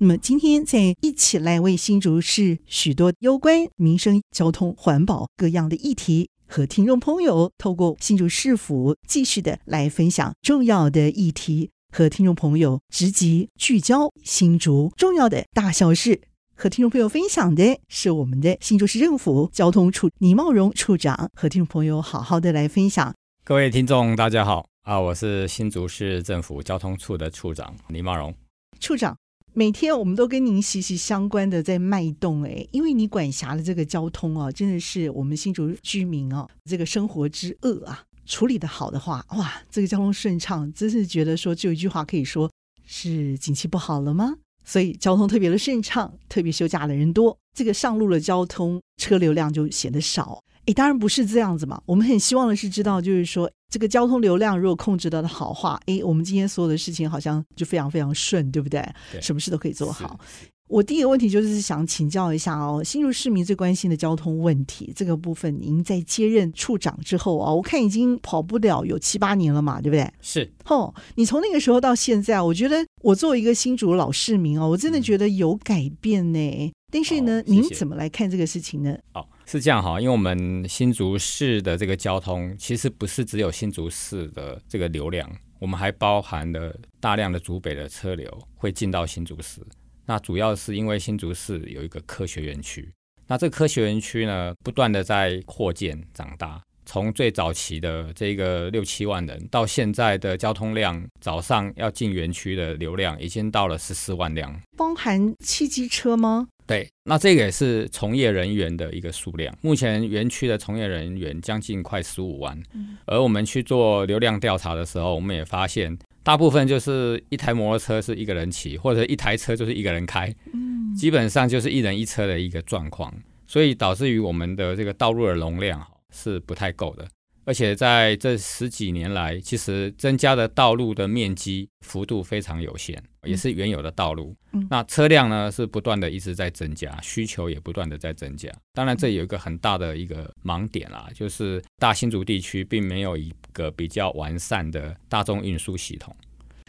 那么今天再一起来为新竹市许多攸关民生、交通、环保各样的议题，和听众朋友透过新竹市府继续的来分享重要的议题，和听众朋友直击聚焦新竹重要的大小事。和听众朋友分享的是我们的新竹市政府交通处倪茂荣处长，和听众朋友好好的来分享。各位听众，大家好。啊，我是新竹市政府交通处的处长倪茂荣。处长，每天我们都跟您息息相关的在脉动哎，因为你管辖的这个交通啊，真的是我们新竹居民啊这个生活之恶啊。处理得好的话，哇，这个交通顺畅，真是觉得说就一句话可以说是景气不好了吗？所以交通特别的顺畅，特别休假的人多，这个上路的交通车流量就显得少。诶，当然不是这样子嘛。我们很希望的是知道，就是说这个交通流量如果控制得的好话，诶，我们今天所有的事情好像就非常非常顺，对不对？对，什么事都可以做好。我第一个问题就是想请教一下哦，新竹市民最关心的交通问题这个部分，您在接任处长之后啊，我看已经跑不了有七八年了嘛，对不对？是。哦，你从那个时候到现在，我觉得我作为一个新竹老市民哦，我真的觉得有改变呢。嗯、但是呢、哦谢谢，您怎么来看这个事情呢？哦是这样哈，因为我们新竹市的这个交通，其实不是只有新竹市的这个流量，我们还包含了大量的竹北的车流会进到新竹市。那主要是因为新竹市有一个科学园区，那这个科学园区呢，不断的在扩建长大，从最早期的这个六七万人，到现在的交通量，早上要进园区的流量已经到了十四万辆，包含汽机车吗？对，那这个也是从业人员的一个数量。目前园区的从业人员将近快十五万，而我们去做流量调查的时候，我们也发现，大部分就是一台摩托车是一个人骑，或者一台车就是一个人开，嗯基本上就是一人一车的一个状况，所以导致于我们的这个道路的容量是不太够的。而且在这十几年来，其实增加的道路的面积幅度非常有限，也是原有的道路。嗯、那车辆呢是不断的一直在增加，需求也不断的在增加。当然，这有一个很大的一个盲点啦，就是大新竹地区并没有一个比较完善的大众运输系统，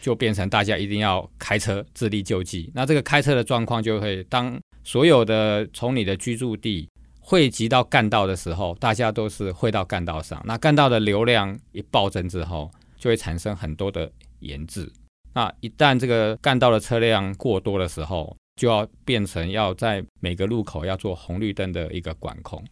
就变成大家一定要开车自力救济。那这个开车的状况就会，当所有的从你的居住地。汇集到干道的时候，大家都是汇到干道上。那干道的流量一暴增之后，就会产生很多的延滞。那一旦这个干道的车辆过多的时候，就要变成要在每个路口要做红绿灯的一个管控，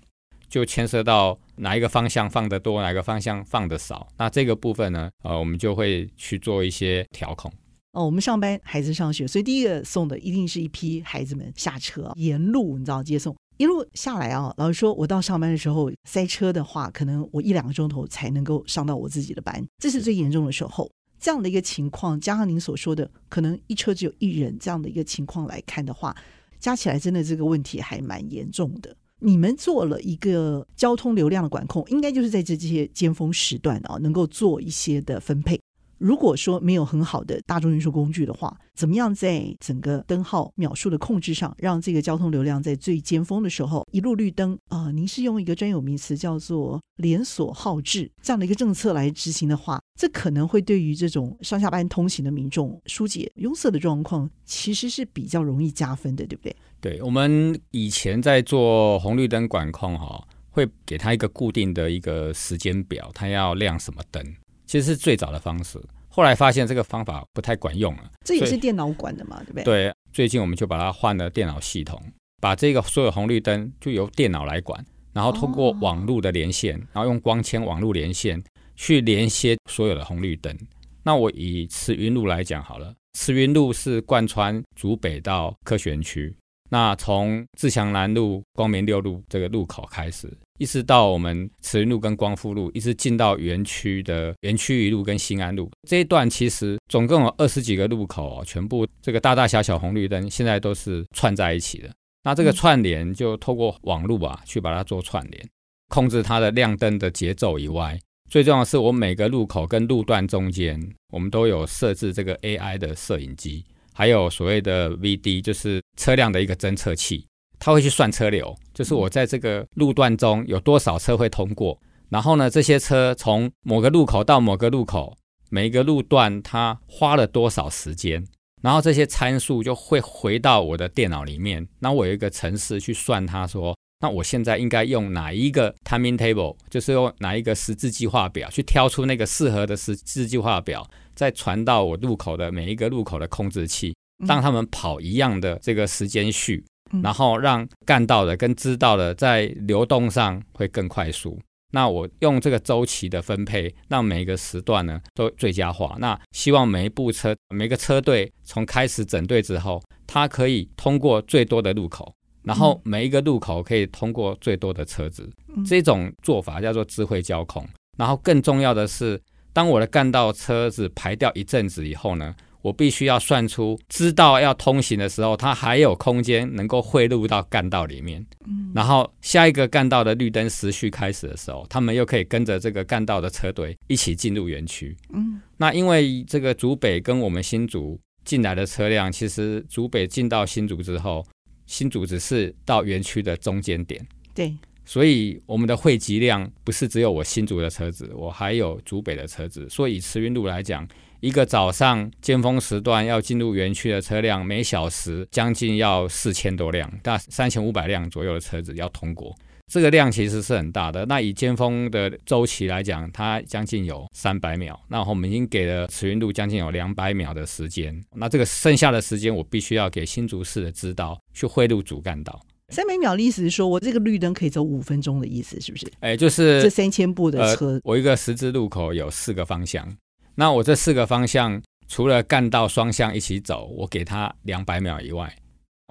就牵涉到哪一个方向放得多，哪个方向放得少。那这个部分呢，呃，我们就会去做一些调控。哦，我们上班，孩子上学，所以第一个送的一定是一批孩子们下车，沿路你知道接送。一路下来啊，老实说，我到上班的时候塞车的话，可能我一两个钟头才能够上到我自己的班，这是最严重的时候。这样的一个情况，加上您所说的，可能一车只有一人这样的一个情况来看的话，加起来真的这个问题还蛮严重的。你们做了一个交通流量的管控，应该就是在这这些尖峰时段啊，能够做一些的分配。如果说没有很好的大众运输工具的话，怎么样在整个灯号秒数的控制上，让这个交通流量在最尖峰的时候一路绿灯啊、您是用一个专有名词叫做连锁号制这样的一个政策来执行的话，这可能会对于这种上下班通行的民众疏解拥塞的状况，其实是比较容易加分的，对不对？对，我们以前在做红绿灯管控哈，会给他一个固定的一个时间表，他要亮什么灯。其实是最早的方式，后来发现这个方法不太管用了。这也是电脑管的嘛，对不对？对，最近我们就把它换了电脑系统，把这个所有红绿灯就由电脑来管，然后通过网络的连线，然后用光纤网络连线去连接所有的红绿灯。那我以慈云路来讲好了，慈云路是贯穿竹北到科学园区。那从自强南路、光明六路这个路口开始，一直到我们慈云路跟光复路，一直进到园区的园区一路跟新安路这一段，其实总共有二十几个路口哦，全部这个大大小小红绿灯现在都是串在一起的。那这个串联就透过网络啊去把它做串联，控制它的亮灯的节奏以外，最重要的是我每个路口跟路段中间，我们都有设置这个 AI 的摄影机，还有所谓的 VD，就是车辆的一个侦测器，它会去算车流，就是我在这个路段中有多少车会通过，然后呢，这些车从某个路口到某个路口，每一个路段它花了多少时间。然后这些参数就会回到我的电脑里面，那我有一个程式去算它，说，那我现在应该用哪一个 timing table，就是用哪一个十字计划表去挑出那个适合的十字计划表，再传到我路口的每一个路口的控制器，让他们跑一样的这个时间序，然后让干到的跟知道的在流动上会更快速。那我用这个周期的分配，让每一个时段呢都最佳化。那希望每一部车、每个车队从开始整队之后，它可以通过最多的路口，然后每一个路口可以通过最多的车子。这种做法叫做智慧交控。然后更重要的是，当我的干道车子排掉一阵子以后呢，我必须要算出，知道要通行的时候，它还有空间能够汇入到干道里面。嗯，然后下一个干道的绿灯时序开始的时候，他们又可以跟着这个干道的车队一起进入园区。嗯，那因为这个竹北跟我们新竹进来的车辆，其实竹北进到新竹之后，新竹只是到园区的中间点。对，所以我们的汇集量不是只有我新竹的车子，我还有竹北的车子。所以以慈云路来讲。一个早上尖峰时段要进入园区的车辆，每小时将近要四千多辆，大三千五百辆左右的车子要通过，这个量其实是很大的。那以尖峰的周期来讲，它将近有三百秒。那我们已经给了慈云路将近有两百秒的时间。那这个剩下的时间，我必须要给新竹市的支道去汇入主干道。三百秒的意思是说，我这个绿灯可以走五分钟的意思，是不是？哎，就是这三千步的车，呃，我一个十字路口有四个方向。那我这四个方向，除了干道双向一起走，我给他两百秒以外，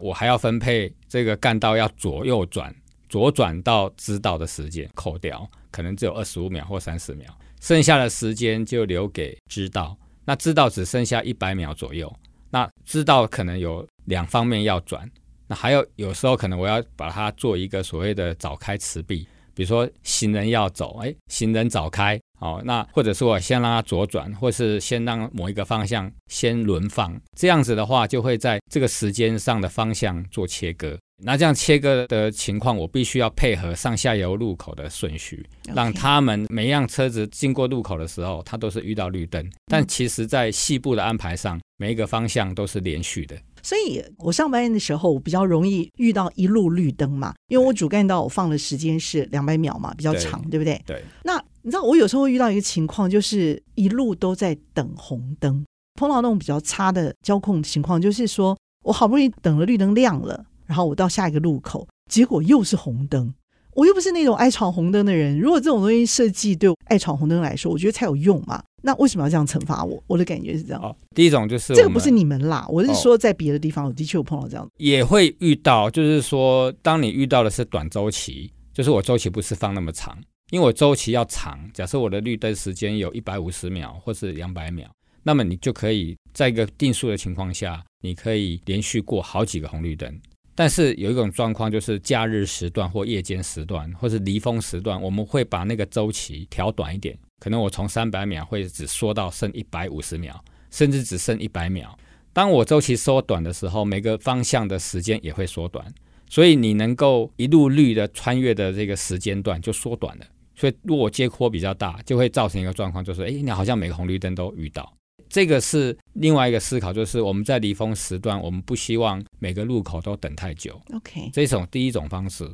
我还要分配这个干道要左右转，左转到知道的时间扣掉，可能只有二十五秒或三十秒，剩下的时间就留给知道。那知道只剩下一百秒左右，那知道可能有两方面要转，那还有有时候可能我要把它做一个所谓的早开迟闭，比如说行人要走，哎，行人早开。好，那或者说我先让它左转，或是先让某一个方向先轮放，这样子的话就会在这个时间上的方向做切割。那这样切割的情况，我必须要配合上下游路口的顺序.让他们每一辆车子经过路口的时候，它都是遇到绿灯。但其实，在细部的安排上，每一个方向都是连续的。所以我上班的时候我比较容易遇到一路绿灯嘛，因为我主干道我放的时间是两百秒嘛，比较长，对，对不对？对。那你知道我有时候会遇到一个情况，就是一路都在等红灯，碰到那种比较差的交控情况，就是说我好不容易等了绿灯亮了，然后我到下一个路口，结果又是红灯。我又不是那种爱闯红灯的人，如果这种东西设计对爱闯红灯来说，我觉得才有用嘛。那为什么要这样惩罚我？我的感觉是这样。哦，第一种就是这个不是你们啦，我是说在别的地方，我的确有碰到这样。也会遇到，就是说，当你遇到的是短周期，就是我周期不是放那么长，因为我周期要长。假设我的绿灯时间有一百五十秒或是两百秒，那么你就可以在一个定速的情况下，你可以连续过好几个红绿灯。但是有一种状况，就是假日时段或夜间时段，或是离峰时段，我们会把那个周期调短一点。可能我从三百秒会只缩到剩一百五十秒，甚至只剩一百秒。当我周期缩短的时候，每个方向的时间也会缩短，所以你能够一路绿的穿越的这个时间段就缩短了。所以如果接坡比较大，就会造成一个状况，就是哎，你好像每个红绿灯都遇到。这个是另外一个思考，就是我们在离峰时段，我们不希望每个路口都等太久。OK，这种第一种方式。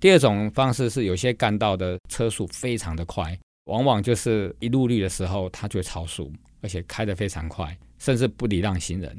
第二种方式是有些干道的车速非常的快，往往就是一路绿的时候，它就会超速，而且开得非常快，甚至不礼让行人。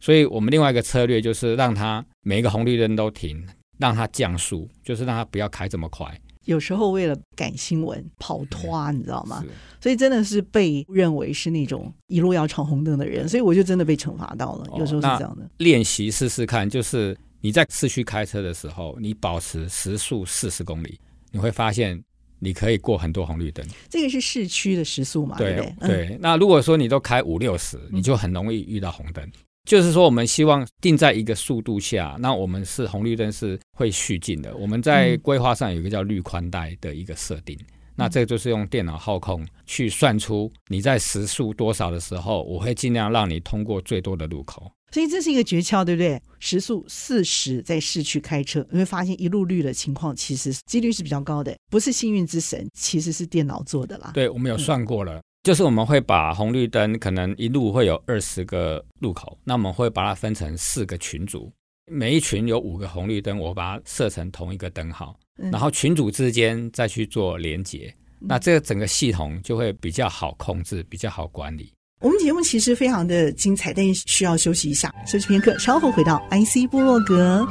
所以我们另外一个策略就是让它每一个红绿灯都停，让它降速，就是让它不要开这么快。有时候为了赶新闻跑脱，你知道吗？所以真的是被认为是那种一路要闯红灯的人，所以我就真的被惩罚到了。有时候是这样的。练习试试看，就是你在市区开车的时候，你保持时速四十公里，你会发现你可以过很多红绿灯。这个是市区的时速嘛？对对，对。那如果说你都开五六十，你就很容易遇到红灯。就是说，我们希望定在一个速度下，那我们是红绿灯是会续进的。我们在规划上有一个叫绿宽带的一个设定，嗯、那这个就是用电脑号控去算出你在时速多少的时候，我会尽量让你通过最多的路口。所以这是一个诀窍，对不对？时速四十在市区开车，你会发现一路绿的情况，其实几率是比较高的，不是幸运之神，其实是电脑做的啦。对，我们有算过了。嗯就是我们会把红绿灯可能一路会有二十个路口，那我们会把它分成四个群组，每一群有五个红绿灯，我把它设成同一个灯号，然后群组之间再去做连接，那这个整个系统就会比较好控制，比较好管理。我们节目其实非常的精彩，但需要休息一下，休息片刻，稍后回到 IC 部落格。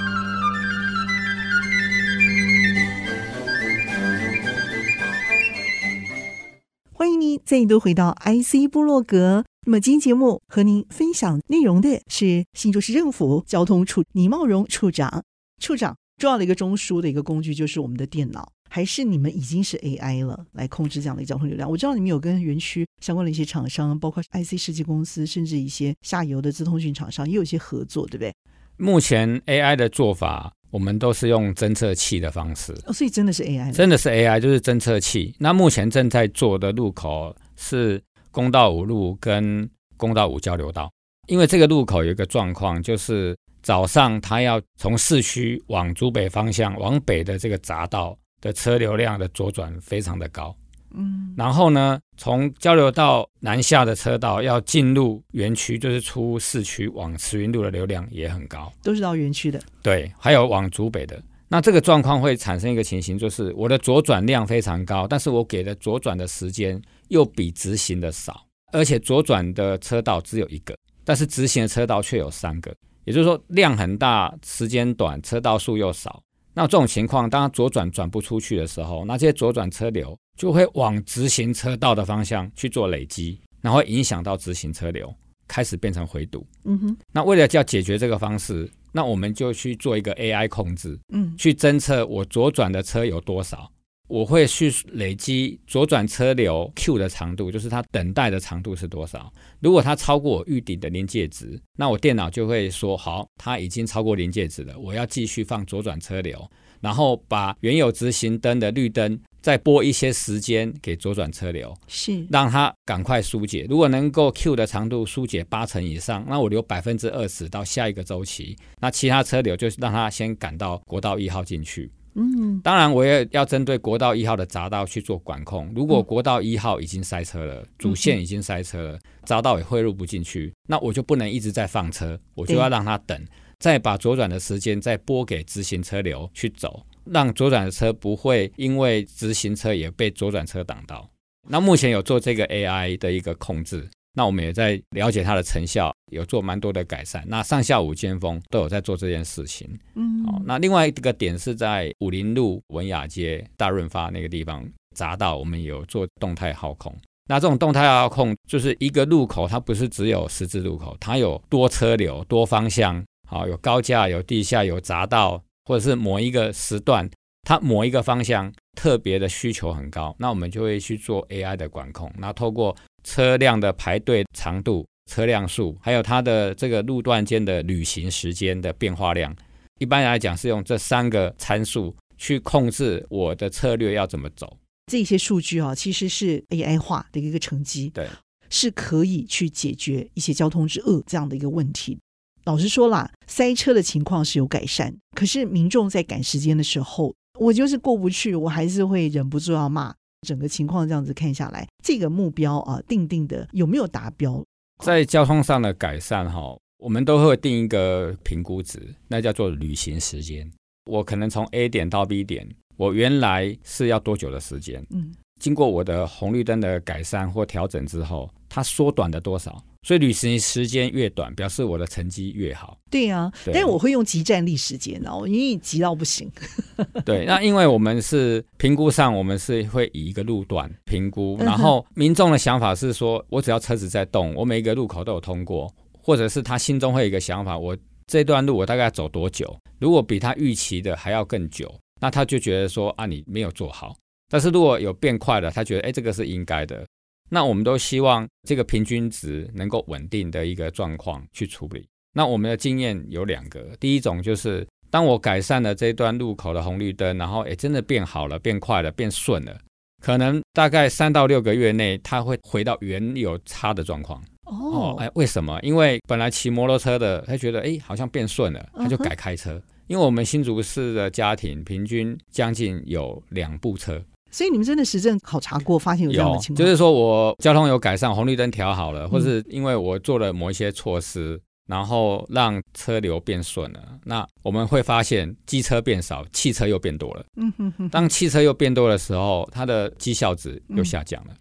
欢迎您再度回到 IC 部落格。那么今天节目和您分享内容的是新竹市政府交通处倪茂荣处长。处长，重要的一个中枢的一个工具就是我们的电脑，还是你们已经是 AI 了来控制这样的交通流量？我知道你们有跟园区相关的一些厂商，包括 IC 设计公司，甚至一些下游的资通讯厂商也有一些合作，对不对？目前 AI 的做法。我们都是用侦测器的方式，哦，所以真的是 AI，真的是 AI，就是侦测器。那目前正在做的路口是公道五路跟公道五交流道，因为这个路口有一个状况，就是早上它要从市区往竹北方向往北的这个匝道的车流量的左转非常的高。嗯，然后呢，从交流道南下的车道要进入园区，就是出市区往慈云路的流量也很高，都是到园区的。对，还有往竹北的。那这个状况会产生一个情形，就是我的左转量非常高，但是我给的左转的时间又比直行的少，而且左转的车道只有一个，但是直行的车道却有三个，也就是说量很大，时间短，车道数又少。那这种情况，当它左转转不出去的时候，那这些左转车流就会往直行车道的方向去做累积，然后影响到直行车流，开始变成回堵。嗯哼。那为了要解决这个方式，那我们就去做一个 AI 控制，嗯，去侦测我左转的车有多少。我会去累积左转车流 Q 的长度，就是它等待的长度是多少。如果它超过我预定的临界值，那我电脑就会说好，它已经超过临界值了，我要继续放左转车流，然后把原有直行灯的绿灯再拨一些时间给左转车流，是让它赶快疏解。如果能够 Q 的长度疏解八成以上，那我留百分之二十到下一个周期，那其他车流就让它先赶到国道一号进去。嗯，当然，我也要针对国道一号的匝道去做管控。如果国道一号已经塞车了，主线已经塞车了，匝道也汇入不进去，那我就不能一直在放车，我就要让它等，再把左转的时间再拨给直行车流去走，让左转的车不会因为直行车也被左转车挡到。那目前有做这个 AI 的一个控制。那我们也在了解它的成效，有做蛮多的改善。那上下午尖峰都有在做这件事情。嗯，好。那另外一个点是在武林路文雅街大润发那个地方匝道，我们有做动态号控。那这种动态号控就是一个路口，它不是只有十字路口，它有多车流、多方向，好，有高架、有地下、有匝道，或者是某一个时段，它某一个方向特别的需求很高，那我们就会去做 AI 的管控，那透过。车辆的排队长度、车辆数，还有它的这个路段间的旅行时间的变化量，一般来讲是用这三个参数去控制我的策略要怎么走。这些数据啊，其实是 AI 化的一个成绩，对，是可以去解决一些交通之恶这样的一个问题。老实说啦，塞车的情况是有改善，可是民众在赶时间的时候，我就是过不去，我还是会忍不住要骂。整个情况这样子看下来，这个目标啊定定的有没有达标？在交通上的改善哈，我们都会定一个评估值，那叫做旅行时间。我可能从 A 点到 B 点，我原来是要多久的时间？嗯，经过我的红绿灯的改善或调整之后，它缩短了多少？所以旅行时间越短，表示我的成绩越好。对、啊，对但是我会用即战力时间哦，因为急到不行。对，那因为我们是评估上，我们是会以一个路段评估，然后民众的想法是说，我只要车子在动，我每一个路口都有通过，或者是他心中会有一个想法，我这段路我大概要走多久？如果比他预期的还要更久，那他就觉得说啊，你没有做好。但是如果有变快了，他觉得哎，这个是应该的。那我们都希望这个平均值能够稳定的一个状况去处理。那我们的经验有两个，第一种就是当我改善了这段路口的红绿灯，然后诶真的变好了，变快了，变顺了，可能大概三到六个月内，它会回到原有差的状况。哦，哎，为什么？因为本来骑摩托车的，他觉得哎好像变顺了，他就改开车。Uh huh. 因为我们新竹市的家庭平均将近有两部车。所以你们真的实证考察过，发现有这样的情况，就是说我交通有改善，红绿灯调好了，或是因为我做了某一些措施，然后让车流变顺了，那我们会发现机车变少，汽车又变多了。嗯哼哼。当汽车又变多的时候，它的绩效值又下降了。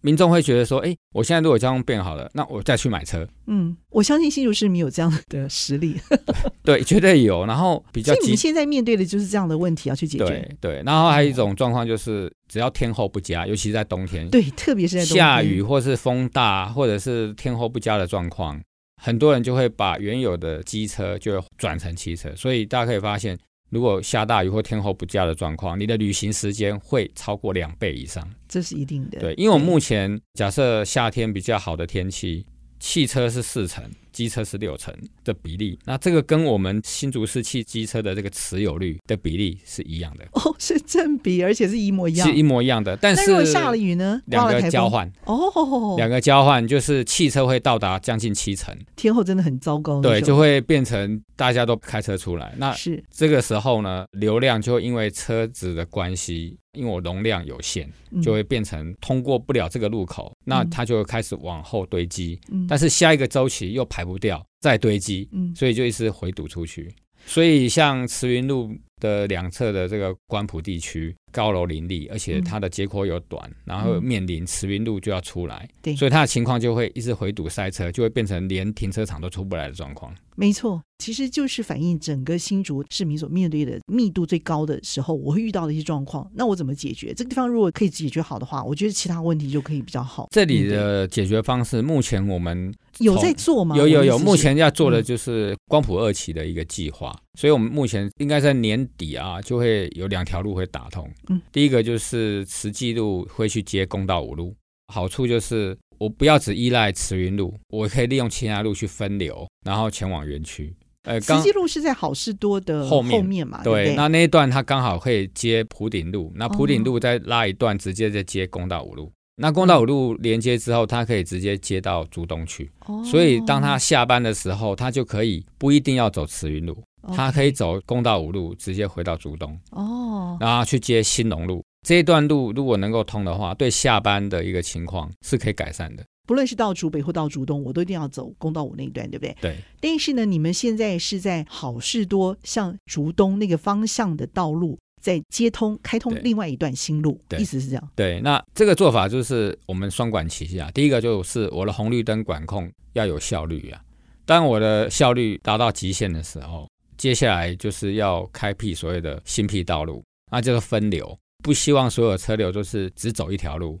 民众会觉得说：“哎，我现在如果交通变好了，那我再去买车。”嗯，我相信新竹市民有这样的实力。对，绝对有。然后比较，所以你们现在面对的就是这样的问题要去解决。对对。然后还有一种状况就是，只要天候不佳，尤其是在冬天，对，特别是在下雨或是风大，或者是天候不佳的状况，很多人就会把原有的机车就转成汽车。所以大家可以发现。如果下大雨或天候不佳的状况，你的旅行时间会超过两倍以上，这是一定的。对，因为我目前假设夏天比较好的天气，汽车是四成。机车是六成的比例，那这个跟我们新竹市汽机车的这个持有率的比例是一样的。哦，是正比，而且是一模一样，是一模一样的。但是如果下了雨呢？两个交换。哦，两个交换就是汽车会到达将近七成，天后真的很糟糕，对，就会变成大家都开车出来，那是。这个时候呢，流量就会因为车子的关系。因为我容量有限，就会变成通过不了这个路口，嗯、那它就会开始往后堆积。嗯、但是下一个周期又排不掉，再堆积，嗯、所以就一直回堵出去。所以像慈云路的两侧的这个关埔地区，高楼林立，而且它的街廓又短，嗯、然后面临慈云路就要出来，对所以它的情况就会一直回堵塞车，就会变成连停车场都出不来的状况。没错，其实就是反映整个新竹市民所面对的密度最高的时候，我会遇到的一些状况。那我怎么解决？这个地方如果可以解决好的话，我觉得其他问题就可以比较好。这里的解决方式，目前我们有在做吗？有有有，目前要做的就是光谱二期的一个计划。嗯、所以我们目前应该在年底啊，就会有两条路会打通。嗯，第一个就是慈济路会去接公道五路，好处就是。我不要只依赖慈云路，我可以利用其他路去分流，然后前往园区。呃，慈济路是在好事多的后面，后面嘛？对，对，对，那那一段它刚好可以接普顶路，那普顶路再拉一段，直接再接公道五路。哦、那公道五路连接之后，它可以直接接到竹东去。哦，所以当他下班的时候，他就可以不一定要走慈云路，他可以走公道五路，直接回到竹东。哦，然后去接新农路。这一段路如果能够通的话，对下班的一个情况是可以改善的。不论是到竹北或到竹东，我都一定要走公道五那一段，对不对？对。但是呢，你们现在是在好事多向竹东那个方向的道路，在接通开通另外一段新路，对意思是这样？对。那这个做法就是我们双管齐下，第一个就是我的红绿灯管控要有效率啊。当我的效率达到极限的时候，接下来就是要开辟所谓的新辟道路，那就是分流。不希望所有车流都是只走一条路，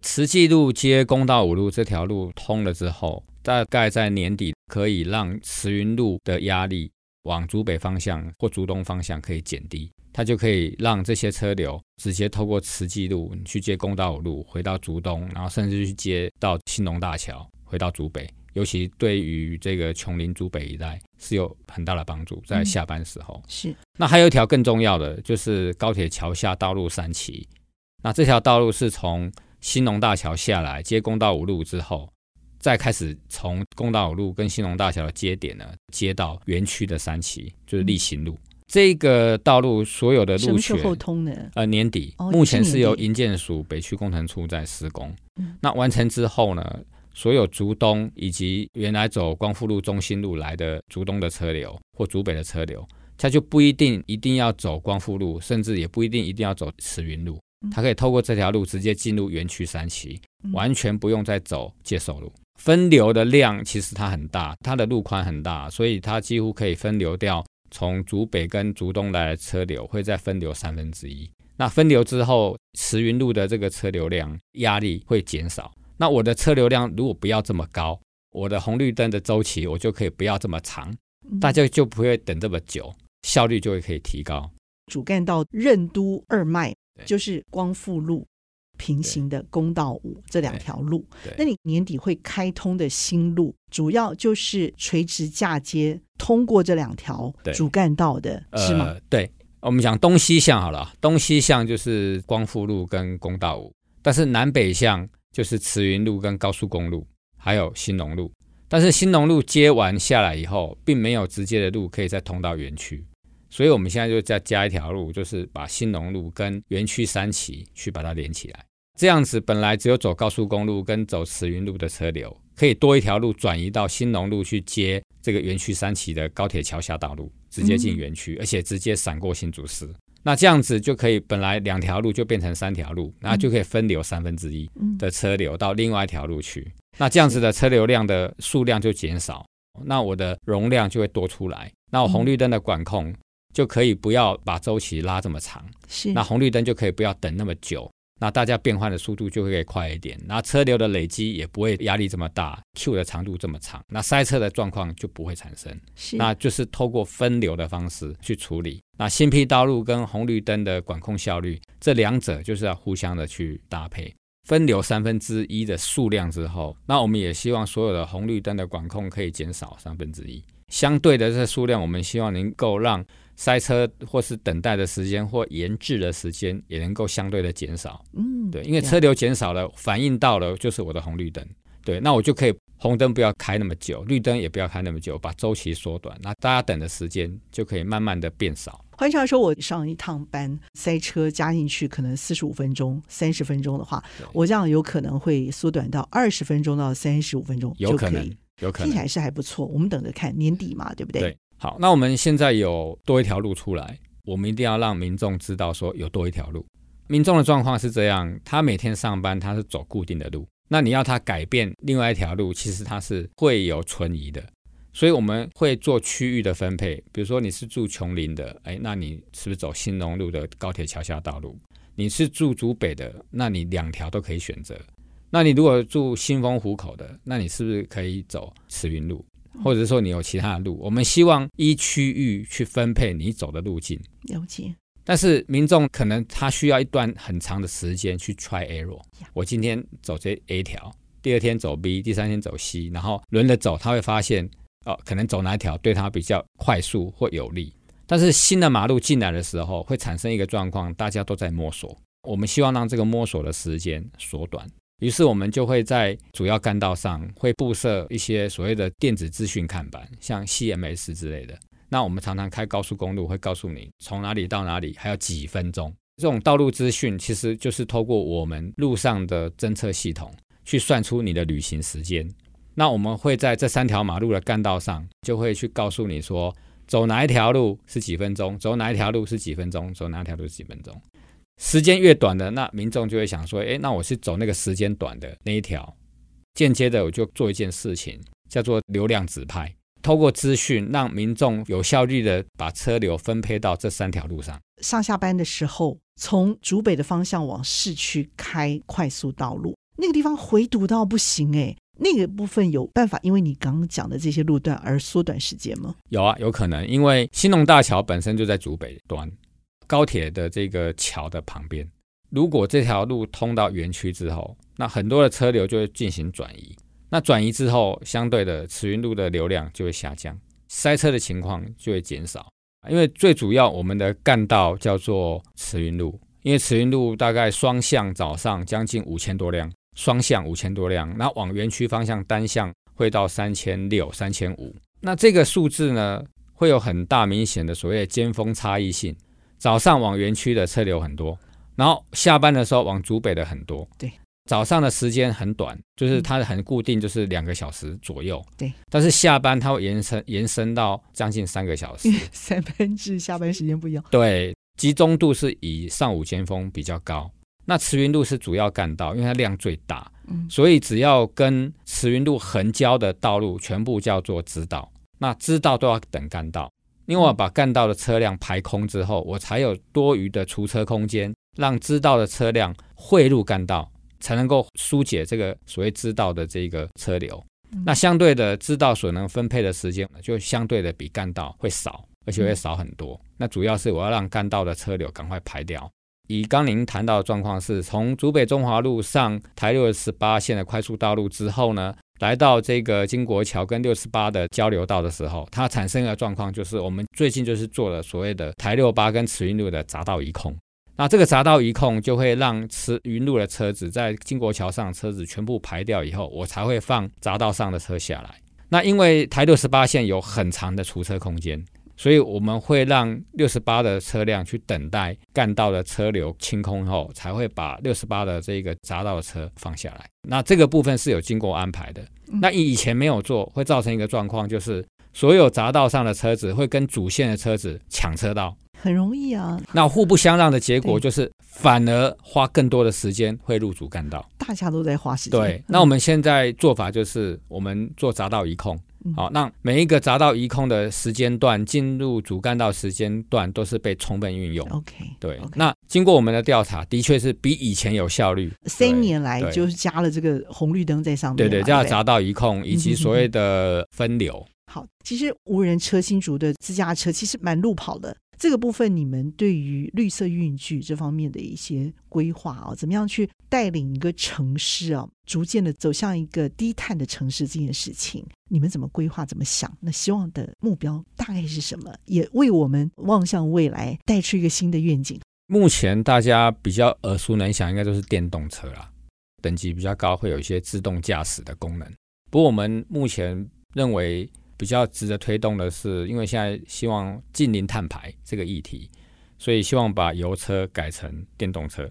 慈济路接公道五路这条路通了之后，大概在年底可以让慈云路的压力往竹北方向或竹东方向可以减低，它就可以让这些车流直接透过慈济路去接公道五路回到竹东，然后甚至去接到兴隆大桥回到竹北。尤其对于这个琼林竹北一带是有很大的帮助，在下班时候。嗯、是。那还有一条更重要的，就是高铁桥下道路三期。那这条道路是从兴隆大桥下来接公道五路之后，再开始从公道五路跟兴隆大桥的接点呢，接到园区的三期，就是例行路。嗯、这个道路所有的路权后通的？呃，年底，哦、目前是由营建署北区工程处在施工。嗯、那完成之后呢？所有竹东以及原来走光复路、中心路来的竹东的车流或竹北的车流，它就不一定一定要走光复路，甚至也不一定一定要走慈云路，它可以透过这条路直接进入园区三期，完全不用再走介寿路。分流的量其实它很大，它的路宽很大，所以它几乎可以分流掉从竹北跟竹东来的车流，会再分流三分之一。那分流之后，慈云路的这个车流量压力会减少。那我的车流量如果不要这么高，我的红绿灯的周期我就可以不要这么长，大家就不会等这么久，效率就会可以提高。主干道任督二脉就是光复路、平行的公道五这两条路。对，那你年底会开通的新路，主要就是垂直嫁接通过这两条主干道的，是吗？呃，对，我们讲东西向好了，东西向就是光复路跟公道五，但是南北向就是慈云路跟高速公路，还有新农路。但是新农路接完下来以后，并没有直接的路可以再通到园区。所以，我们现在就再加一条路，就是把新农路跟园区三期去把它连起来。这样子，本来只有走高速公路跟走慈云路的车流，可以多一条路转移到新农路去接这个园区三期的高铁桥下道路，直接进园区，而且直接闪过新竹市。那这样子就可以，本来两条路就变成三条路，然后就可以分流三分之一的车流到另外一条路去。那这样子的车流量的数量就减少，那我的容量就会多出来。那我红绿灯的管控。就可以不要把周期拉这么长，是。那红绿灯就可以不要等那么久，那大家变换的速度就会快一点，那车流的累积也不会压力这么大，Q 的长度这么长，那塞车的状况就不会产生，是。那就是透过分流的方式去处理。那新辟道路跟红绿灯的管控效率，这两者就是要互相的去搭配，分流三分之一的数量之后，那我们也希望所有的红绿灯的管控可以减少三分之一，相对的这个数量，我们希望能够让。塞车或是等待的时间或延滞的时间也能够相对的减少，嗯，对，因为车流减少了，反映到了就是我的红绿灯，对，那我就可以红灯不要开那么久，绿灯也不要开那么久，把周期缩短，那大家等的时间就可以慢慢的变少。换句话说，我上一趟班塞车加进去可能四十五分钟、三十分钟的话，我这样有可能会缩短到二十分钟到三十五分钟，有可能，有可能，听起来是还不错。我们等着看年底嘛，对不对？对。好，那我们现在有多一条路出来，我们一定要让民众知道说有多一条路。民众的状况是这样，他每天上班他是走固定的路，那你要他改变另外一条路，其实他是会有存疑的。所以我们会做区域的分配，比如说你是住琼林的，哎，那你是不是走兴农路的高铁桥下道路？你是住竹北的，那你两条都可以选择。那你如果住新丰湖口的，那你是不是可以走慈云路？或者说你有其他的路，我们希望依区域去分配你走的路径。了解。但是民众可能他需要一段很长的时间去 try error。我今天走这 A 条，第二天走 B，第三天走 C，然后轮着走，他会发现哦，可能走哪一条对他比较快速或有利。但是新的马路进来的时候，会产生一个状况，大家都在摸索。我们希望让这个摸索的时间缩短。于是我们就会在主要干道上会布设一些所谓的电子资讯看板，像 CMS 之类的。那我们常常开高速公路会告诉你从哪里到哪里还有几分钟。这种道路资讯其实就是透过我们路上的侦测系统去算出你的旅行时间。那我们会在这三条马路的干道上就会去告诉你说，走哪一条路是几分钟，走哪一条路是几分钟，走哪一条路是几分钟。时间越短的，那民众就会想说：“哎，那我是走那个时间短的那一条。”间接的，我就做一件事情，叫做流量指派，透过资讯让民众有效率的把车流分配到这三条路上。上下班的时候，从竹北的方向往市区开快速道路，那个地方回堵到不行诶，那个部分有办法，因为你刚刚讲的这些路段而缩短时间吗？有啊，有可能，因为兴隆大桥本身就在竹北端。高铁的这个桥的旁边，如果这条路通到园区之后，那很多的车流就会进行转移。那转移之后，相对的慈云路的流量就会下降，塞车的情况就会减少。因为最主要我们的干道叫做慈云路，因为慈云路大概双向早上将近五千多辆，双向五千多辆，那往园区方向单向会到三千六、三千五。那这个数字呢，会有很大明显的所谓的尖峰差异性。早上往园区的车流很多，然后下班的时候往竹北的很多。对，早上的时间很短，就是它很固定，就是两个小时左右。对，但是下班它会延伸延伸到将近三个小时。三班制下班时间不一样。对，集中度是以上午尖峰比较高。那慈云路是主要干道，因为它量最大，嗯，所以只要跟慈云路横交的道路全部叫做支道，那支道都要等干道。因为我把干道的车辆排空之后，我才有多余的出车空间，让支道的车辆汇入干道，才能够疏解这个所谓支道的这个车流。那相对的，支道所能分配的时间就相对的比干道会少，而且会少很多。那主要是我要让干道的车流赶快排掉。以刚您谈到的状况是，从竹北中华路上台六十八线的快速道路之后呢，来到这个金国桥跟六十八的交流道的时候，它产生的状况就是，我们最近就是做了所谓的台六八跟慈云路的匝道移控。那这个匝道移控就会让慈云路的车子在金国桥上车子全部排掉以后，我才会放匝道上的车下来。那因为台六十八线有很长的储车空间。所以我们会让六十八的车辆去等待干道的车流清空后，才会把六十八的这个匝道的车放下来。那这个部分是有经过安排的。那以前没有做，会造成一个状况，就是所有匝道上的车子会跟主线的车子抢车道，很容易啊。那互不相让的结果就是，反而花更多的时间会入主干道。大家都在花时间。对。那我们现在做法就是，我们做匝道一控。好，那每一个匝道移空的时间段进入主干道时间段都是被充分运用。OK，对。那经过我们的调查，的确是比以前有效率。三年来就是加了这个红绿灯在上面。对对，加了匝道移控以及所谓的分流。好，其实无人车新竹的自驾车其实蛮路跑的。这个部分，你们对于绿色运具这方面的一些规划啊，怎么样去带领一个城市啊，逐渐的走向一个低碳的城市这件事情，你们怎么规划？怎么想？那希望的目标大概是什么？也为我们望向未来带出一个新的愿景。目前大家比较耳熟能详，应该都是电动车啦，等级比较高，会有一些自动驾驶的功能。不过我们目前认为。比较值得推动的是，因为现在希望近零碳排这个议题，所以希望把油车改成电动车。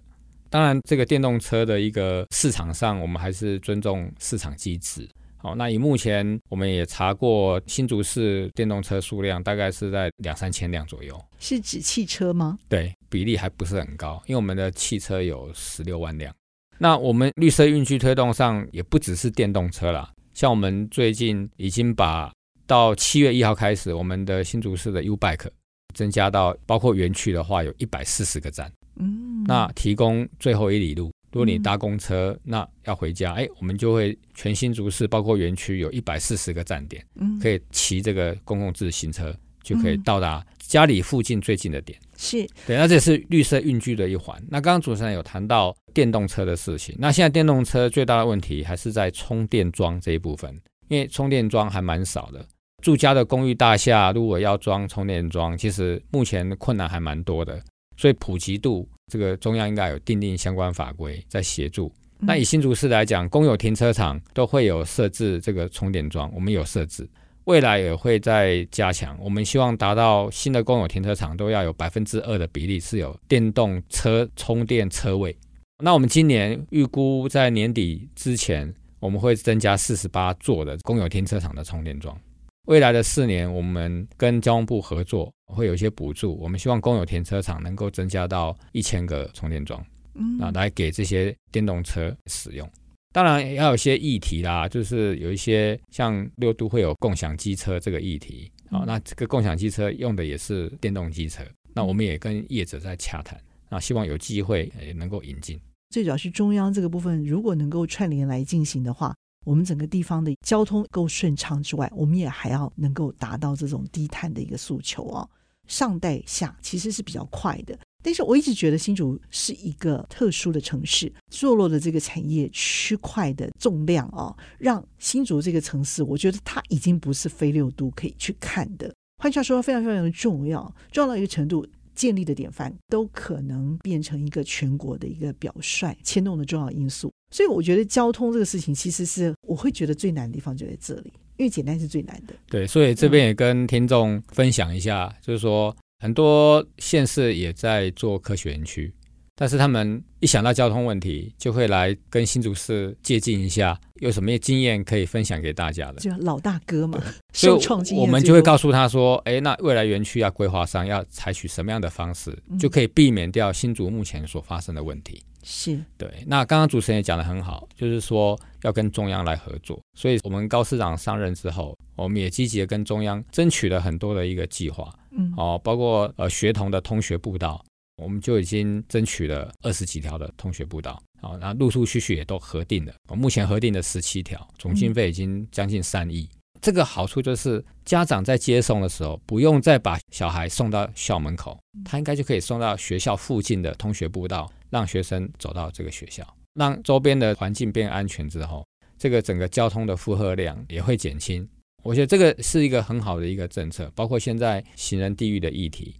当然，这个电动车的一个市场上，我们还是尊重市场机制。好，那以目前我们也查过新竹市电动车数量大概是在两三千辆左右，是指汽车吗？对，比例还不是很高，因为我们的汽车有十六万辆。那我们绿色运具推动上也不只是电动车啦，像我们最近已经把到七月一号开始，我们的新竹市的 U Bike 增加到包括园区的话，有一百四十个站。嗯，那提供最后一里路，如果你搭公车，嗯、那要回家，哎，我们就会全新竹市包括园区有一百四十个站点，嗯，可以骑这个公共自行车就可以到达家里附近最近的点。是，对，那这是绿色运具的一环。那刚刚主持人有谈到电动车的事情，那现在电动车最大的问题还是在充电桩这一部分，因为充电桩还蛮少的。住家的公寓大厦，如果要装充电桩，其实目前困难还蛮多的。所以普及度，这个中央应该有定定相关法规在协助。那以新竹市来讲，公有停车场都会有设置这个充电桩，我们有设置，未来也会再加强。我们希望达到新的公有停车场都要有百分之二的比例是有电动车充电车位。那我们今年预估在年底之前，我们会增加四十八座的公有停车场的充电桩。未来的四年，我们跟交通部合作，会有一些补助。我们希望公有停车场能够增加到一千个充电桩，嗯，啊，来给这些电动车使用。当然，也要有些议题啦，就是有一些像六都会有共享机车这个议题，啊，那这个共享机车用的也是电动机车。那我们也跟业者在洽谈，那希望有机会也能够引进。最主要是中央这个部分，如果能够串联来进行的话。我们整个地方的交通够顺畅之外，我们也还要能够达到这种低碳的一个诉求哦。上带下其实是比较快的，但是我一直觉得新竹是一个特殊的城市，坐落的这个产业区块的重量哦，让新竹这个城市，我觉得它已经不是非六都可以去看的。换句话说，非常非常的重要，重要到一个程度。建立的典范都可能变成一个全国的一个表率牵动的重要因素，所以我觉得交通这个事情其实是我会觉得最难的地方就在这里，因为简单是最难的。对，所以这边也跟听众分享一下，嗯、就是说很多县市也在做科学园区。但是他们一想到交通问题，就会来跟新竹市借镜一下，有什么经验可以分享给大家的？就老大哥嘛，受创经验，我们就会告诉他说：“哎，那未来园区要规划上要采取什么样的方式，嗯、就可以避免掉新竹目前所发生的问题。”是对。那刚刚主持人也讲的很好，就是说要跟中央来合作。所以，我们高市长上任之后，我们也积极的跟中央争取了很多的一个计划，嗯，哦，包括呃学童的通学步道。我们就已经争取了二十几条的通学步道，好，那陆陆续续也都核定了。目前核定的十七条，总经费已经将近三亿。这个好处就是家长在接送的时候，不用再把小孩送到校门口，他应该就可以送到学校附近的通学步道，让学生走到这个学校，让周边的环境变安全之后，这个整个交通的负荷量也会减轻。我觉得这个是一个很好的一个政策，包括现在行人地域的议题，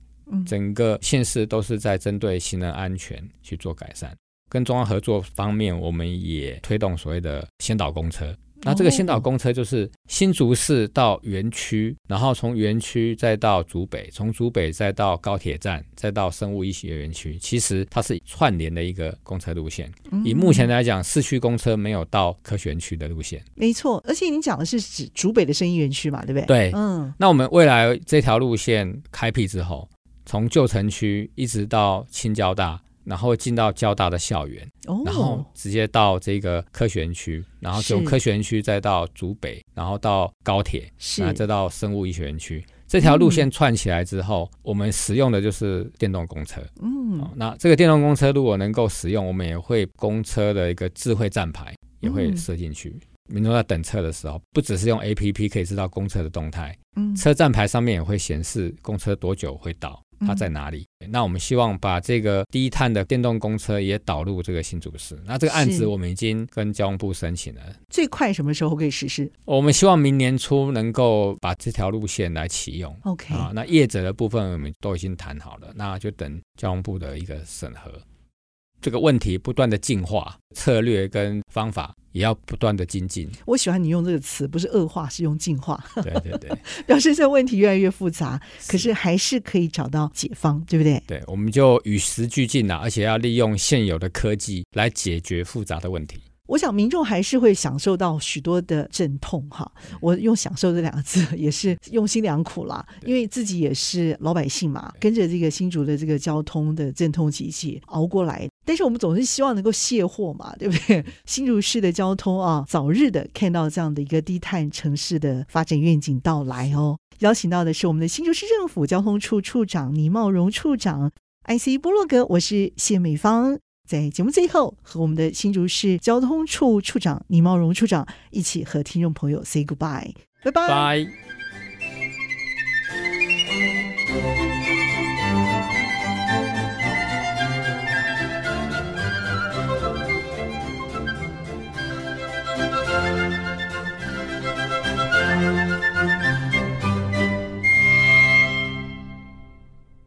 整个县市都是在针对行人安全去做改善。跟中央合作方面，我们也推动所谓的先导公车。那这个先导公车就是新竹市到园区，然后从园区再到竹北，从竹北再到高铁站，再到生物医学园区。其实它是串联的一个公车路线。以目前来讲，市区公车没有到科学园区的路线。没错，而且你讲的是指竹北的生医园区嘛，对不对？对，嗯。那我们未来这条路线开辟之后，从旧城区一直到青交大。然后进到交大的校园，哦、然后直接到这个科学园区，然后从科学园区再到竹北，然后到高铁，然后再到生物医学园区。这条路线串起来之后，嗯、我们使用的就是电动公车。嗯、哦，那这个电动公车如果能够使用，我们也会公车的一个智慧站牌也会设进去。嗯、民众在等车的时候，不只是用 APP 可以知道公车的动态，嗯，车站牌上面也会显示公车多久会到。它在哪里？那我们希望把这个低碳的电动公车也导入这个新竹市。那这个案子我们已经跟交通部申请了，最快什么时候可以实施？我们希望明年初能够把这条路线来启用。OK 啊，那业者的部分我们都已经谈好了，那就等交通部的一个审核。这个问题不断的进化，策略跟方法也要不断的精进。我喜欢你用这个词，不是恶化，是用进化。对对对，表示这问题越来越复杂，可是还是可以找到解方，对不对？对，我们就与时俱进了，而且要利用现有的科技来解决复杂的问题。我想民众还是会享受到许多的阵痛哈，我用“享受”这两个字也是用心良苦啦，因为自己也是老百姓嘛，跟着这个新竹的这个交通的阵痛期间熬过来。但是我们总是希望能够卸货嘛，对不对？新竹市的交通啊，早日的看到这样的一个低碳城市的发展愿景到来哦。邀请到的是我们的新竹市政府交通处处长倪茂荣处长，IC 波洛格，我是谢美芳。在节目最后，和我们的新竹市交通处处长倪茂荣处长一起和听众朋友 say goodbye，拜。拜。